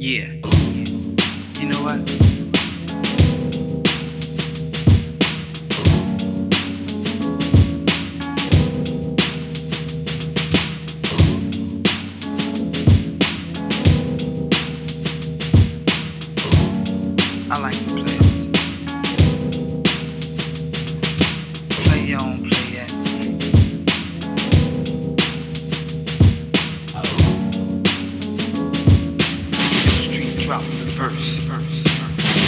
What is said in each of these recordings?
Yeah. You know what? I like you play. Play your own play it. drop the verse. verse.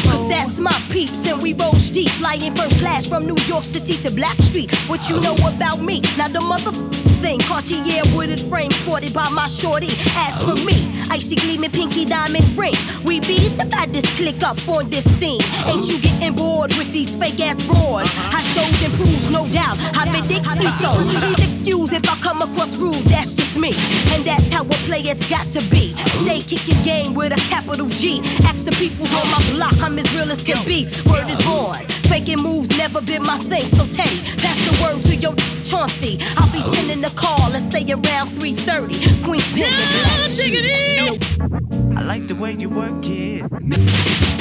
Cause that's my peeps, and we rose deep, flying first class from New York City to Black Street. What you know about me? Now the mother thing, Cartier wooded frame, sported by my shorty. As for me, icy gleaming pinky diamond ring. We bees the baddest click up on this scene. Ain't you getting bored with these fake ass broads? Uh-huh. I showed and proves, no doubt. How ridiculous so. Please excuse if I come across rude, that's just me. And that's how a player's got to be. Stay kicking game with a capital G. Ask the peoples on my block, I'm as real as can be. Word is born. Faking moves never been my thing, so Teddy, pass the word to your Chauncey. I'll be sending a call, let's say around 3:30. Queen Pen, I like the way you work it.